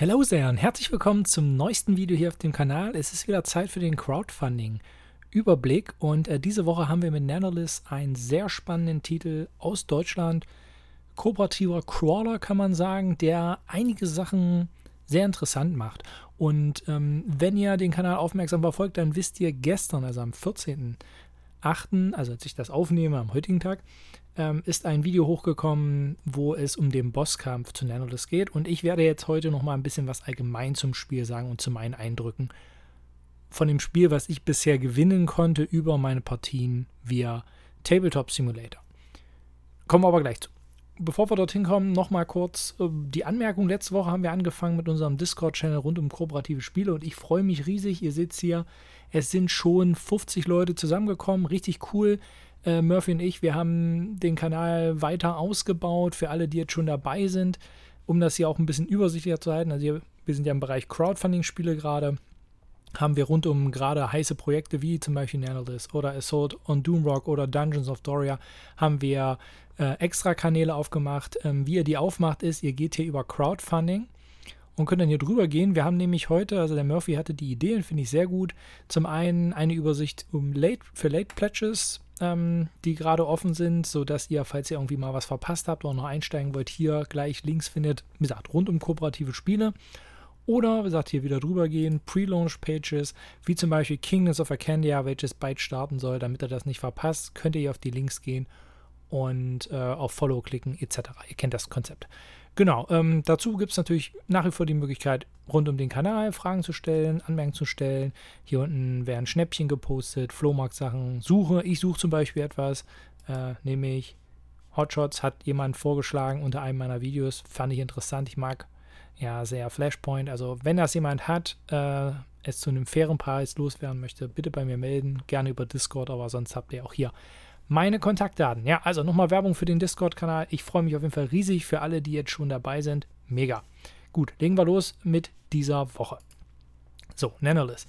Hallo sehr und herzlich willkommen zum neuesten Video hier auf dem Kanal. Es ist wieder Zeit für den Crowdfunding-Überblick und äh, diese Woche haben wir mit Nanolith einen sehr spannenden Titel aus Deutschland. Kooperativer Crawler kann man sagen, der einige Sachen sehr interessant macht. Und ähm, wenn ihr den Kanal aufmerksam verfolgt, dann wisst ihr gestern, also am 14.08., also als ich das aufnehme, am heutigen Tag, ähm, ist ein Video hochgekommen, wo es um den Bosskampf zu Nanolith geht. Und ich werde jetzt heute noch mal ein bisschen was allgemein zum Spiel sagen und zu meinen Eindrücken von dem Spiel, was ich bisher gewinnen konnte über meine Partien via Tabletop Simulator. Kommen wir aber gleich zu. Bevor wir dorthin kommen, nochmal kurz äh, die Anmerkung. Letzte Woche haben wir angefangen mit unserem Discord-Channel rund um kooperative Spiele und ich freue mich riesig. Ihr seht es hier, es sind schon 50 Leute zusammengekommen. Richtig cool äh, Murphy und ich, wir haben den Kanal weiter ausgebaut für alle, die jetzt schon dabei sind, um das hier auch ein bisschen übersichtlicher zu halten. Also hier, wir sind ja im Bereich Crowdfunding-Spiele gerade. Haben wir rund um gerade heiße Projekte wie zum Beispiel Nanolith oder Assault on Doomrock oder Dungeons of Doria haben wir äh, extra Kanäle aufgemacht. Ähm, wie ihr die aufmacht, ist, ihr geht hier über Crowdfunding und könnt dann hier drüber gehen. Wir haben nämlich heute, also der Murphy hatte die Idee und finde ich sehr gut. Zum einen eine Übersicht um Late, für Late Pledges, ähm, die gerade offen sind, sodass ihr, falls ihr irgendwie mal was verpasst habt oder noch einsteigen wollt, hier gleich Links findet, wie gesagt, rund um kooperative Spiele. Oder, wie gesagt, hier wieder drüber gehen, Pre-Launch-Pages, wie zum Beispiel Kingdoms of Arcandia, welches bald starten soll, damit ihr das nicht verpasst, könnt ihr hier auf die Links gehen und äh, auf Follow klicken, etc. Ihr kennt das Konzept. Genau, ähm, dazu gibt es natürlich nach wie vor die Möglichkeit, rund um den Kanal Fragen zu stellen, Anmerkungen zu stellen. Hier unten werden Schnäppchen gepostet, Flohmarkt-Sachen, Suche. Ich suche zum Beispiel etwas, äh, nämlich Hotshots hat jemand vorgeschlagen unter einem meiner Videos. Fand ich interessant. Ich mag ja sehr Flashpoint. Also, wenn das jemand hat, äh, es zu einem fairen Preis loswerden möchte, bitte bei mir melden. Gerne über Discord, aber sonst habt ihr auch hier meine Kontaktdaten. Ja, also nochmal Werbung für den Discord-Kanal. Ich freue mich auf jeden Fall riesig für alle, die jetzt schon dabei sind. Mega. Gut, legen wir los mit dieser Woche. So, Nanolith.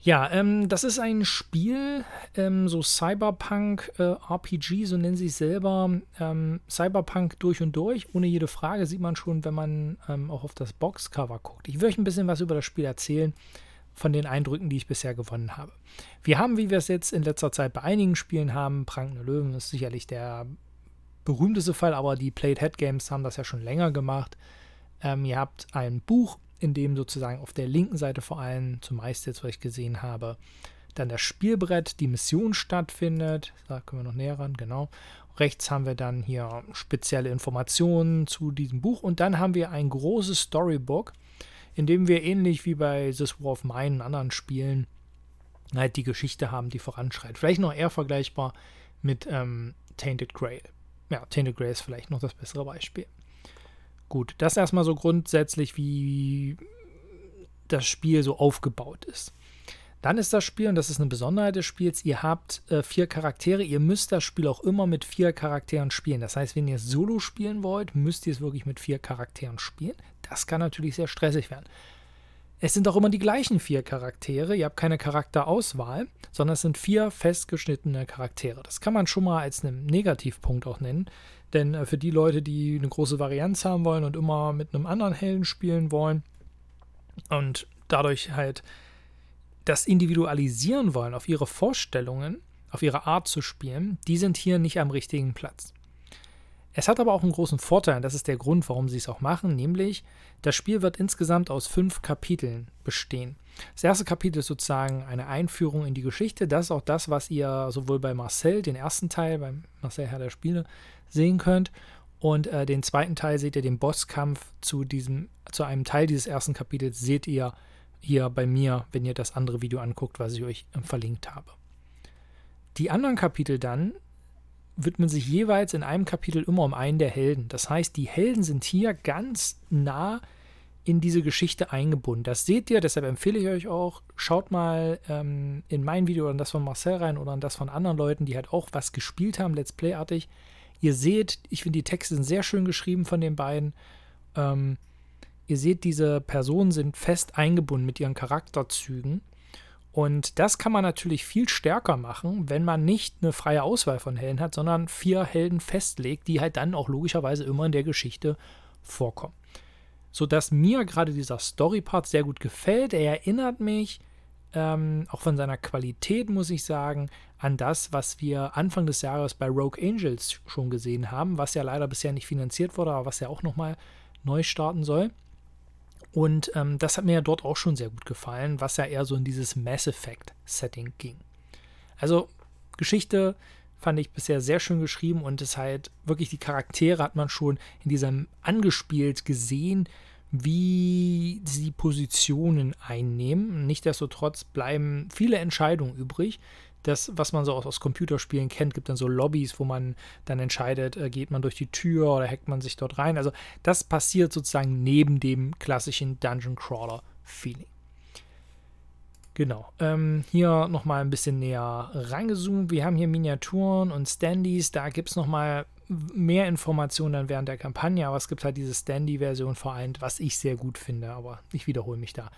Ja, ähm, das ist ein Spiel, ähm, so Cyberpunk äh, RPG, so nennen sie es selber. Ähm, Cyberpunk durch und durch, ohne jede Frage, sieht man schon, wenn man ähm, auch auf das Boxcover guckt. Ich will euch ein bisschen was über das Spiel erzählen von den Eindrücken, die ich bisher gewonnen habe. Wir haben, wie wir es jetzt in letzter Zeit bei einigen Spielen haben, Prangende Löwen ist sicherlich der berühmteste Fall, aber die Played Head Games haben das ja schon länger gemacht. Ähm, ihr habt ein Buch, in dem sozusagen auf der linken Seite vor allem, zumeist jetzt, was ich gesehen habe, dann das Spielbrett, die Mission stattfindet. Da können wir noch näher ran, genau. Rechts haben wir dann hier spezielle Informationen zu diesem Buch und dann haben wir ein großes Storybook, indem wir ähnlich wie bei This War of Mine und anderen Spielen halt die Geschichte haben, die voranschreitet. Vielleicht noch eher vergleichbar mit ähm, Tainted Grail. Ja, Tainted Grail ist vielleicht noch das bessere Beispiel. Gut, das erstmal so grundsätzlich, wie das Spiel so aufgebaut ist. Dann ist das Spiel, und das ist eine Besonderheit des Spiels, ihr habt äh, vier Charaktere. Ihr müsst das Spiel auch immer mit vier Charakteren spielen. Das heißt, wenn ihr Solo spielen wollt, müsst ihr es wirklich mit vier Charakteren spielen. Das kann natürlich sehr stressig werden. Es sind auch immer die gleichen vier Charaktere. Ihr habt keine Charakterauswahl, sondern es sind vier festgeschnittene Charaktere. Das kann man schon mal als einen Negativpunkt auch nennen. Denn äh, für die Leute, die eine große Varianz haben wollen und immer mit einem anderen Helden spielen wollen und dadurch halt das individualisieren wollen auf ihre Vorstellungen, auf ihre Art zu spielen, die sind hier nicht am richtigen Platz. Es hat aber auch einen großen Vorteil, und das ist der Grund, warum sie es auch machen, nämlich das Spiel wird insgesamt aus fünf Kapiteln bestehen. Das erste Kapitel ist sozusagen eine Einführung in die Geschichte. Das ist auch das, was ihr sowohl bei Marcel, den ersten Teil, beim Marcel Herr der Spiele, sehen könnt. Und äh, den zweiten Teil seht ihr den Bosskampf zu diesem, zu einem Teil dieses ersten Kapitels seht ihr hier bei mir, wenn ihr das andere Video anguckt, was ich euch äh, verlinkt habe. Die anderen Kapitel dann widmen sich jeweils in einem Kapitel immer um einen der Helden. Das heißt, die Helden sind hier ganz nah in diese Geschichte eingebunden. Das seht ihr, deshalb empfehle ich euch auch, schaut mal ähm, in mein Video oder in das von Marcel rein oder in das von anderen Leuten, die halt auch was gespielt haben, Let's Play-artig. Ihr seht, ich finde die Texte sind sehr schön geschrieben von den beiden. Ähm, Ihr seht, diese Personen sind fest eingebunden mit ihren Charakterzügen. Und das kann man natürlich viel stärker machen, wenn man nicht eine freie Auswahl von Helden hat, sondern vier Helden festlegt, die halt dann auch logischerweise immer in der Geschichte vorkommen. sodass mir gerade dieser Story-Part sehr gut gefällt. Er erinnert mich, ähm, auch von seiner Qualität, muss ich sagen, an das, was wir Anfang des Jahres bei Rogue Angels schon gesehen haben, was ja leider bisher nicht finanziert wurde, aber was ja auch nochmal neu starten soll. Und ähm, das hat mir ja dort auch schon sehr gut gefallen, was ja eher so in dieses Mass Effect-Setting ging. Also Geschichte fand ich bisher sehr schön geschrieben und es halt wirklich die Charaktere hat man schon in diesem angespielt gesehen, wie sie Positionen einnehmen. Nichtsdestotrotz bleiben viele Entscheidungen übrig. Das, was man so aus, aus Computerspielen kennt, gibt dann so Lobbys, wo man dann entscheidet, äh, geht man durch die Tür oder hackt man sich dort rein. Also das passiert sozusagen neben dem klassischen Dungeon Crawler Feeling. Genau. Ähm, hier nochmal ein bisschen näher reingezoomt. Wir haben hier Miniaturen und Standys. Da gibt es nochmal mehr Informationen dann während der Kampagne, aber es gibt halt diese Standy-Version vereint, was ich sehr gut finde, aber ich wiederhole mich da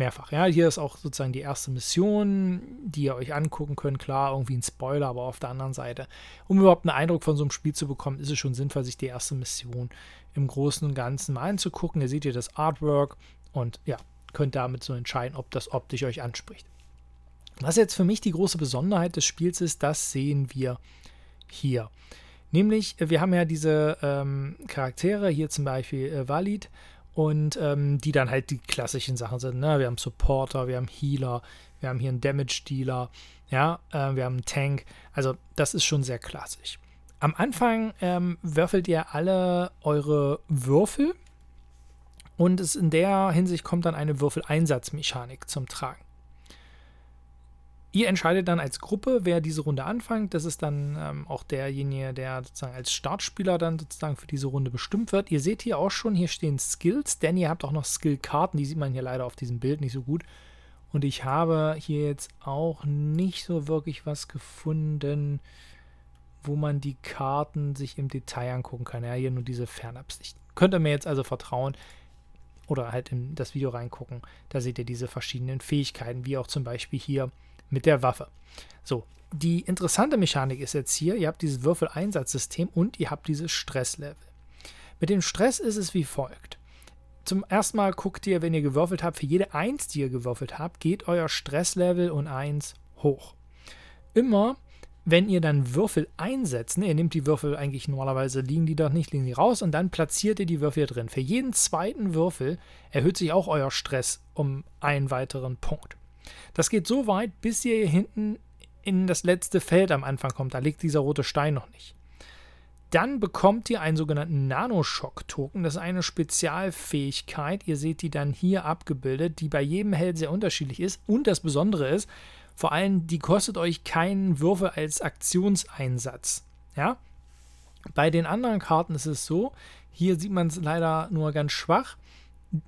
mehrfach. Ja, hier ist auch sozusagen die erste Mission, die ihr euch angucken könnt. Klar, irgendwie ein Spoiler, aber auf der anderen Seite, um überhaupt einen Eindruck von so einem Spiel zu bekommen, ist es schon sinnvoll, sich die erste Mission im Großen und Ganzen mal anzugucken. Ihr seht hier das Artwork und ja, könnt damit so entscheiden, ob das optisch euch anspricht. Was jetzt für mich die große Besonderheit des Spiels ist, das sehen wir hier. Nämlich, wir haben ja diese ähm, Charaktere, hier zum Beispiel äh, Valid, und ähm, die dann halt die klassischen Sachen sind. Ne? Wir haben Supporter, wir haben Healer, wir haben hier einen Damage-Dealer, ja, äh, wir haben einen Tank. Also, das ist schon sehr klassisch. Am Anfang ähm, würfelt ihr alle eure Würfel und es in der Hinsicht kommt dann eine Würfeleinsatzmechanik zum Tragen. Ihr entscheidet dann als Gruppe, wer diese Runde anfängt. Das ist dann ähm, auch derjenige, der sozusagen als Startspieler dann sozusagen für diese Runde bestimmt wird. Ihr seht hier auch schon, hier stehen Skills, denn ihr habt auch noch Skillkarten, die sieht man hier leider auf diesem Bild nicht so gut. Und ich habe hier jetzt auch nicht so wirklich was gefunden, wo man die Karten sich im Detail angucken kann. Ja, hier nur diese Fernabsicht. Könnt ihr mir jetzt also vertrauen oder halt in das Video reingucken. Da seht ihr diese verschiedenen Fähigkeiten, wie auch zum Beispiel hier mit der Waffe. So, die interessante Mechanik ist jetzt hier, ihr habt dieses Würfeleinsatzsystem und ihr habt dieses Stresslevel. Mit dem Stress ist es wie folgt. Zum ersten Mal guckt ihr, wenn ihr gewürfelt habt, für jede 1, die ihr gewürfelt habt, geht euer Stresslevel um 1 hoch. Immer wenn ihr dann Würfel einsetzt, ne, ihr nehmt die Würfel eigentlich normalerweise, liegen die doch nicht, liegen die raus und dann platziert ihr die Würfel drin. Für jeden zweiten Würfel erhöht sich auch euer Stress um einen weiteren Punkt. Das geht so weit, bis ihr hier hinten in das letzte Feld am Anfang kommt. Da liegt dieser rote Stein noch nicht. Dann bekommt ihr einen sogenannten Nanoschock-Token. Das ist eine Spezialfähigkeit. Ihr seht die dann hier abgebildet, die bei jedem Held sehr unterschiedlich ist. Und das Besondere ist, vor allem, die kostet euch keinen Würfel als Aktionseinsatz. Ja? Bei den anderen Karten ist es so, hier sieht man es leider nur ganz schwach.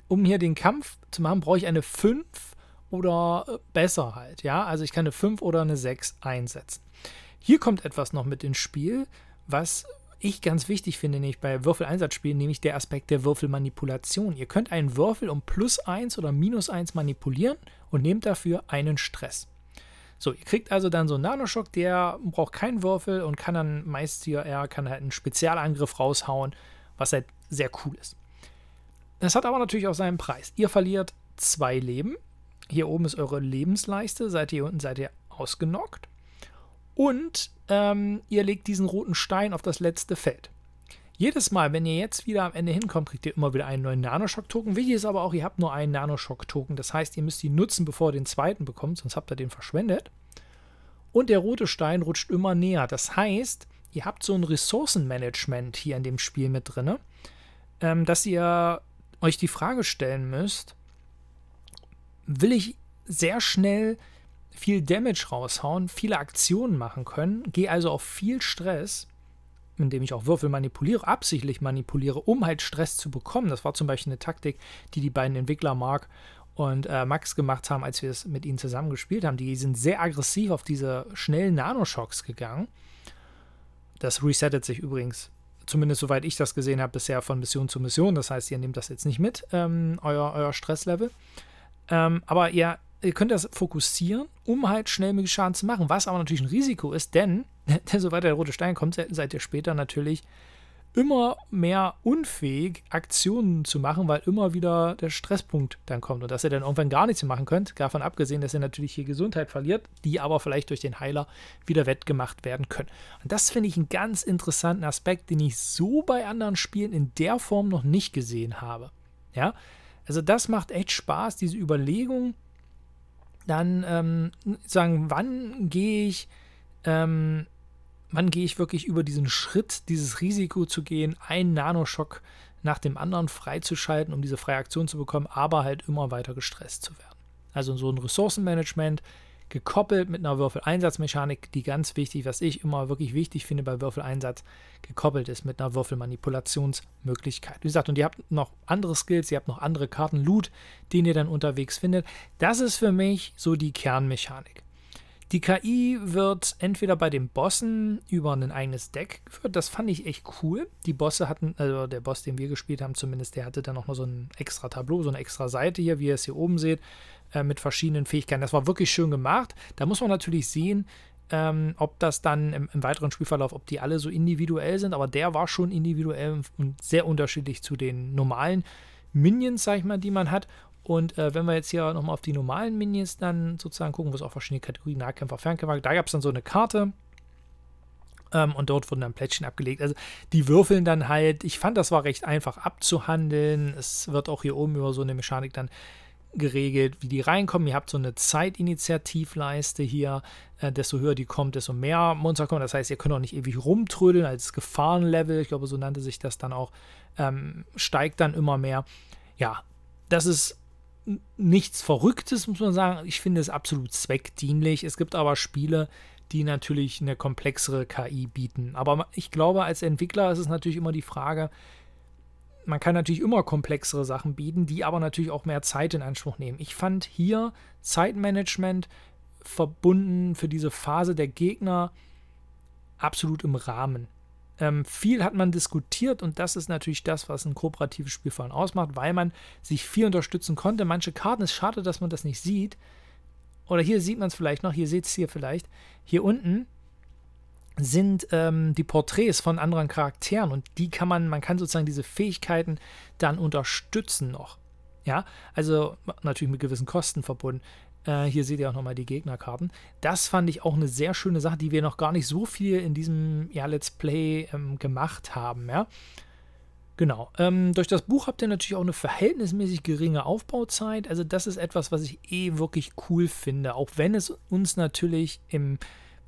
Um hier den Kampf zu machen, brauche ich eine 5 oder äh, besser halt. Ja, also ich kann eine 5 oder eine 6 einsetzen. Hier kommt etwas noch mit ins Spiel, was ich ganz wichtig finde, nämlich bei Würfeleinsatzspielen, nämlich der Aspekt der Würfelmanipulation. Ihr könnt einen Würfel um plus 1 oder minus 1 manipulieren und nehmt dafür einen Stress. So, ihr kriegt also dann so einen Nanoschock, der braucht keinen Würfel und kann dann meist hier, er kann halt einen Spezialangriff raushauen, was halt sehr cool ist. Das hat aber natürlich auch seinen Preis. Ihr verliert zwei Leben. Hier oben ist eure Lebensleiste, seid ihr unten seid ihr ausgenockt. Und ähm, ihr legt diesen roten Stein auf das letzte Feld. Jedes Mal, wenn ihr jetzt wieder am Ende hinkommt, kriegt ihr immer wieder einen neuen Nanoschock-Token. Wichtig ist aber auch, ihr habt nur einen Nanoschock-Token. Das heißt, ihr müsst ihn nutzen, bevor ihr den zweiten bekommt, sonst habt ihr den verschwendet. Und der rote Stein rutscht immer näher. Das heißt, ihr habt so ein Ressourcenmanagement hier in dem Spiel mit drin, ähm, dass ihr euch die Frage stellen müsst, will ich sehr schnell viel Damage raushauen, viele Aktionen machen können, gehe also auf viel Stress, indem ich auch Würfel manipuliere, absichtlich manipuliere, um halt Stress zu bekommen. Das war zum Beispiel eine Taktik, die die beiden Entwickler Mark und äh, Max gemacht haben, als wir es mit ihnen zusammen gespielt haben. Die sind sehr aggressiv auf diese schnellen Nanoschocks gegangen. Das resettet sich übrigens, zumindest soweit ich das gesehen habe, bisher von Mission zu Mission. Das heißt, ihr nehmt das jetzt nicht mit, ähm, euer, euer Stresslevel. Ähm, aber ihr, ihr könnt das fokussieren, um halt schnell mit Schaden zu machen, was aber natürlich ein Risiko ist, denn sobald der rote Stein kommt, seid ihr später natürlich immer mehr unfähig, Aktionen zu machen, weil immer wieder der Stresspunkt dann kommt und dass ihr dann irgendwann gar nichts machen könnt. Davon abgesehen, dass ihr natürlich hier Gesundheit verliert, die aber vielleicht durch den Heiler wieder wettgemacht werden können. Und das finde ich einen ganz interessanten Aspekt, den ich so bei anderen Spielen in der Form noch nicht gesehen habe. Ja, also das macht echt Spaß, diese Überlegung, dann ähm, sagen, wann gehe ich ähm, wann gehe ich wirklich über diesen Schritt, dieses Risiko zu gehen, einen Nanoschock nach dem anderen freizuschalten, um diese freie Aktion zu bekommen, aber halt immer weiter gestresst zu werden. Also so ein Ressourcenmanagement gekoppelt mit einer Würfeleinsatzmechanik, die ganz wichtig, was ich immer wirklich wichtig finde bei Würfeleinsatz, gekoppelt ist mit einer Würfelmanipulationsmöglichkeit. Wie gesagt, und ihr habt noch andere Skills, ihr habt noch andere Karten, Loot, den ihr dann unterwegs findet. Das ist für mich so die Kernmechanik. Die KI wird entweder bei den Bossen über ein eigenes Deck geführt. Das fand ich echt cool. Die Bosse hatten, also der Boss, den wir gespielt haben, zumindest, der hatte dann noch mal so ein extra Tableau, so eine extra Seite hier, wie ihr es hier oben seht, äh, mit verschiedenen Fähigkeiten. Das war wirklich schön gemacht. Da muss man natürlich sehen, ähm, ob das dann im, im, weiteren Spielverlauf, ob die alle so individuell sind. Aber der war schon individuell und sehr unterschiedlich zu den normalen Minions, sag ich mal, die man hat. Und äh, wenn wir jetzt hier nochmal auf die normalen Minions dann sozusagen gucken, wo es auch verschiedene Kategorien Nahkämpfer, Fernkämpfer, da gab es dann so eine Karte. Ähm, und dort wurden dann Plättchen abgelegt. Also die würfeln dann halt, ich fand, das war recht einfach abzuhandeln. Es wird auch hier oben über so eine Mechanik dann geregelt, wie die reinkommen. Ihr habt so eine Zeitinitiativleiste hier. Äh, desto höher die kommt, desto mehr Monster kommen. Das heißt, ihr könnt auch nicht ewig rumtrödeln als Gefahrenlevel. Ich glaube, so nannte sich das dann auch. Ähm, steigt dann immer mehr. Ja, das ist nichts Verrücktes, muss man sagen. Ich finde es absolut zweckdienlich. Es gibt aber Spiele, die natürlich eine komplexere KI bieten. Aber ich glaube, als Entwickler ist es natürlich immer die Frage, man kann natürlich immer komplexere Sachen bieten, die aber natürlich auch mehr Zeit in Anspruch nehmen. Ich fand hier Zeitmanagement verbunden für diese Phase der Gegner absolut im Rahmen. Ähm, viel hat man diskutiert und das ist natürlich das, was ein kooperatives Spiel vor allem ausmacht, weil man sich viel unterstützen konnte. Manche Karten, es ist schade, dass man das nicht sieht. Oder hier sieht man es vielleicht noch, hier seht es hier vielleicht. Hier unten sind ähm, die Porträts von anderen Charakteren und die kann man, man kann sozusagen diese Fähigkeiten dann unterstützen noch. Ja, also natürlich mit gewissen Kosten verbunden. Äh, hier seht ihr auch nochmal die Gegnerkarten. Das fand ich auch eine sehr schöne Sache, die wir noch gar nicht so viel in diesem ja, Let's Play ähm, gemacht haben. Ja? Genau. Ähm, durch das Buch habt ihr natürlich auch eine verhältnismäßig geringe Aufbauzeit. Also das ist etwas, was ich eh wirklich cool finde, auch wenn es uns natürlich im,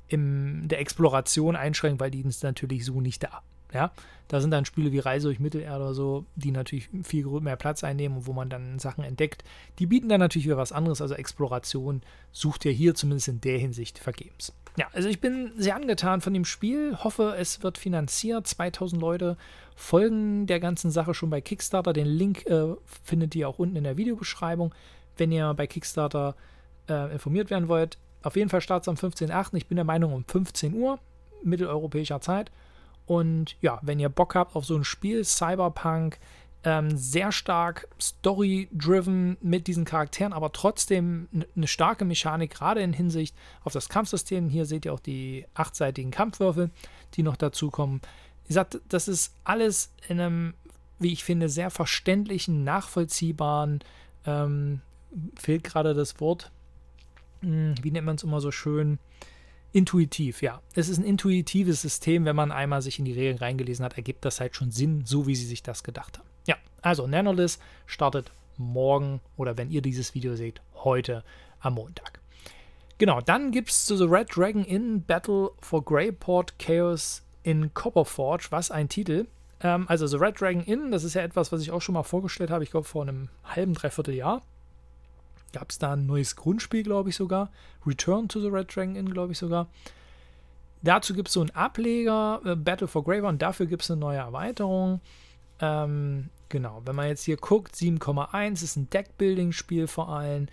im der Exploration einschränkt, weil die ist natürlich so nicht da. Ja, da sind dann Spiele wie Reise durch Mittelerde oder so, die natürlich viel mehr Platz einnehmen und wo man dann Sachen entdeckt. Die bieten dann natürlich wieder was anderes. Also Exploration sucht ihr hier zumindest in der Hinsicht vergebens. Ja, also ich bin sehr angetan von dem Spiel. Hoffe, es wird finanziert. 2000 Leute folgen der ganzen Sache schon bei Kickstarter. Den Link äh, findet ihr auch unten in der Videobeschreibung, wenn ihr bei Kickstarter äh, informiert werden wollt. Auf jeden Fall startet es am 15.08. Ich bin der Meinung um 15 Uhr mitteleuropäischer Zeit. Und ja, wenn ihr Bock habt auf so ein Spiel, Cyberpunk, ähm, sehr stark story-driven mit diesen Charakteren, aber trotzdem eine starke Mechanik, gerade in Hinsicht auf das Kampfsystem. Hier seht ihr auch die achtseitigen Kampfwürfel, die noch dazukommen. Wie gesagt, das ist alles in einem, wie ich finde, sehr verständlichen, nachvollziehbaren, ähm, fehlt gerade das Wort, wie nennt man es immer so schön, Intuitiv, ja. Es ist ein intuitives System, wenn man einmal sich in die Regeln reingelesen hat, ergibt das halt schon Sinn, so wie sie sich das gedacht haben. Ja, also Nanolith startet morgen oder wenn ihr dieses Video seht, heute am Montag. Genau, dann gibt es The Red Dragon in Battle for Greyport Chaos in Copperforge. Was ein Titel. Ähm, also The Red Dragon Inn, das ist ja etwas, was ich auch schon mal vorgestellt habe, ich glaube vor einem halben, dreiviertel Jahr gab es da ein neues Grundspiel, glaube ich sogar. Return to the Red Dragon Inn, glaube ich sogar. Dazu gibt es so einen Ableger, äh, Battle for Graver, und dafür gibt es eine neue Erweiterung. Ähm, genau, wenn man jetzt hier guckt, 7,1 ist ein Deckbuilding-Spiel vor allem.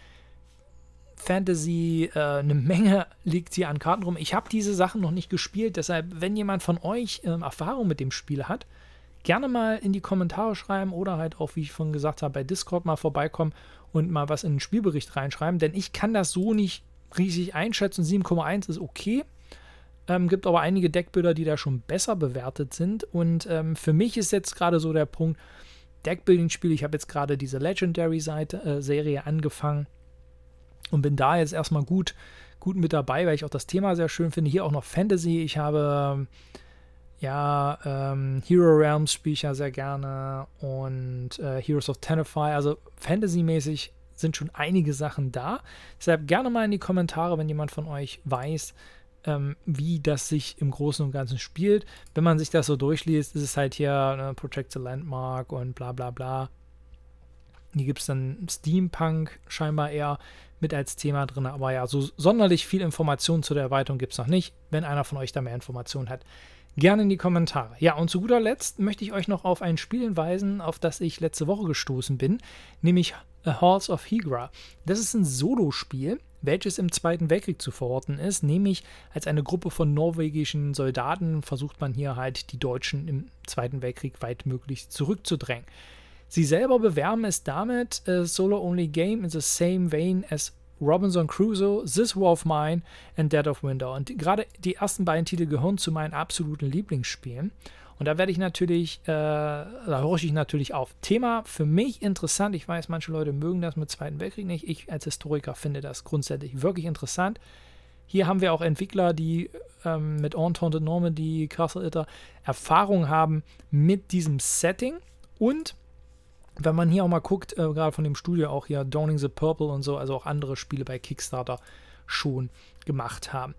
Fantasy, äh, eine Menge liegt hier an Karten rum. Ich habe diese Sachen noch nicht gespielt, deshalb, wenn jemand von euch äh, Erfahrung mit dem Spiel hat, gerne mal in die Kommentare schreiben oder halt auch, wie ich vorhin gesagt habe, bei Discord mal vorbeikommen und mal was in den Spielbericht reinschreiben, denn ich kann das so nicht riesig einschätzen. 7,1 ist okay. Ähm, gibt aber einige Deckbilder, die da schon besser bewertet sind. Und ähm, für mich ist jetzt gerade so der Punkt, Deckbuilding-Spiel. Ich habe jetzt gerade diese Legendary-Serie äh, angefangen und bin da jetzt erstmal gut, gut mit dabei, weil ich auch das Thema sehr schön finde. Hier auch noch Fantasy. Ich habe ja ähm, Hero Realms spiele ich ja sehr gerne und äh, Heroes of Tenify. Also Fantasy-mäßig sind schon einige Sachen da. Deshalb gerne mal in die Kommentare, wenn jemand von euch weiß, ähm, wie das sich im Großen und Ganzen spielt. Wenn man sich das so durchliest, ist es halt hier ne, Protect the Landmark und bla bla bla. Hier gibt es dann Steampunk scheinbar eher mit als Thema drin, aber ja, so sonderlich viel Information zu der Erweiterung gibt es noch nicht. Wenn einer von euch da mehr Informationen hat, gerne in die Kommentare. Ja, und zu guter Letzt möchte ich euch noch auf ein Spiel hinweisen, auf das ich letzte Woche gestoßen bin, nämlich Halls of Higra. Das ist ein Solospiel, welches im Zweiten Weltkrieg zu verorten ist, nämlich als eine Gruppe von norwegischen Soldaten versucht man hier halt die Deutschen im Zweiten Weltkrieg weitmöglichst zurückzudrängen. Sie selber bewerben es damit, a solo-only game in the same vein as Robinson Crusoe, This War of Mine and Dead of Winter. Und gerade die ersten beiden Titel gehören zu meinen absoluten Lieblingsspielen. Und da werde ich natürlich, äh, da horche ich natürlich auf. Thema für mich interessant. Ich weiß, manche Leute mögen das mit Zweiten Weltkrieg nicht. Ich als Historiker finde das grundsätzlich wirklich interessant. Hier haben wir auch Entwickler, die ähm, mit Entente Normandy, Castle Itter Erfahrung haben mit diesem Setting. Und wenn man hier auch mal guckt, äh, gerade von dem Studio auch hier, Dawning the Purple und so, also auch andere Spiele bei Kickstarter schon gemacht haben.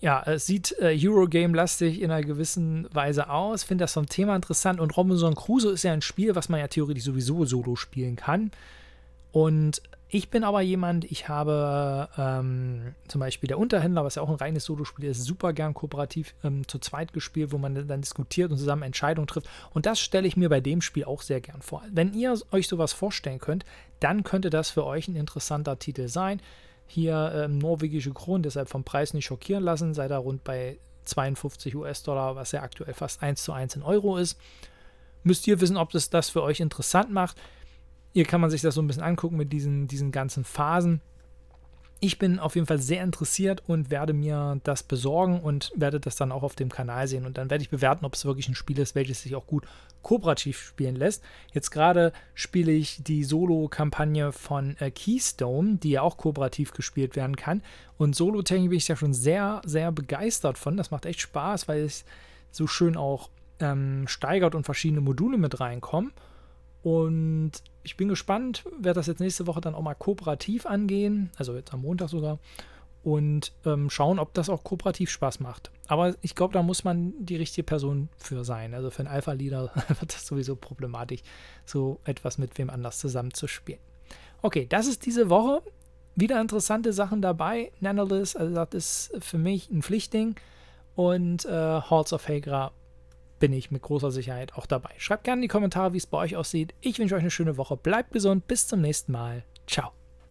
Ja, es sieht äh, Eurogame-lastig in einer gewissen Weise aus. Finde das vom Thema interessant. Und Robinson Crusoe ist ja ein Spiel, was man ja theoretisch sowieso solo spielen kann. Und ich bin aber jemand, ich habe ähm, zum Beispiel der Unterhändler, was ja auch ein reines Solospiel ist, super gern kooperativ ähm, zu zweit gespielt, wo man dann diskutiert und zusammen Entscheidungen trifft. Und das stelle ich mir bei dem Spiel auch sehr gern vor. Wenn ihr euch sowas vorstellen könnt, dann könnte das für euch ein interessanter Titel sein. Hier ähm, norwegische Kronen, deshalb vom Preis nicht schockieren lassen, seid da rund bei 52 US-Dollar, was ja aktuell fast 1 zu 1 in Euro ist. Müsst ihr wissen, ob das das für euch interessant macht. Hier kann man sich das so ein bisschen angucken mit diesen, diesen ganzen Phasen. Ich bin auf jeden Fall sehr interessiert und werde mir das besorgen und werde das dann auch auf dem Kanal sehen. Und dann werde ich bewerten, ob es wirklich ein Spiel ist, welches sich auch gut kooperativ spielen lässt. Jetzt gerade spiele ich die Solo-Kampagne von äh, Keystone, die ja auch kooperativ gespielt werden kann. Und Solo-Technik bin ich ja schon sehr, sehr begeistert von. Das macht echt Spaß, weil es so schön auch ähm, steigert und verschiedene Module mit reinkommen. Und ich bin gespannt, werde das jetzt nächste Woche dann auch mal kooperativ angehen, also jetzt am Montag sogar, und ähm, schauen, ob das auch kooperativ Spaß macht. Aber ich glaube, da muss man die richtige Person für sein. Also für einen Alpha-Leader wird das sowieso problematisch, so etwas mit wem anders zusammenzuspielen. Okay, das ist diese Woche. Wieder interessante Sachen dabei. Nanolith, also das ist für mich ein Pflichtding. Und äh, Halls of Hagra bin ich mit großer Sicherheit auch dabei. Schreibt gerne in die Kommentare, wie es bei euch aussieht. Ich wünsche euch eine schöne Woche. Bleibt gesund. Bis zum nächsten Mal. Ciao.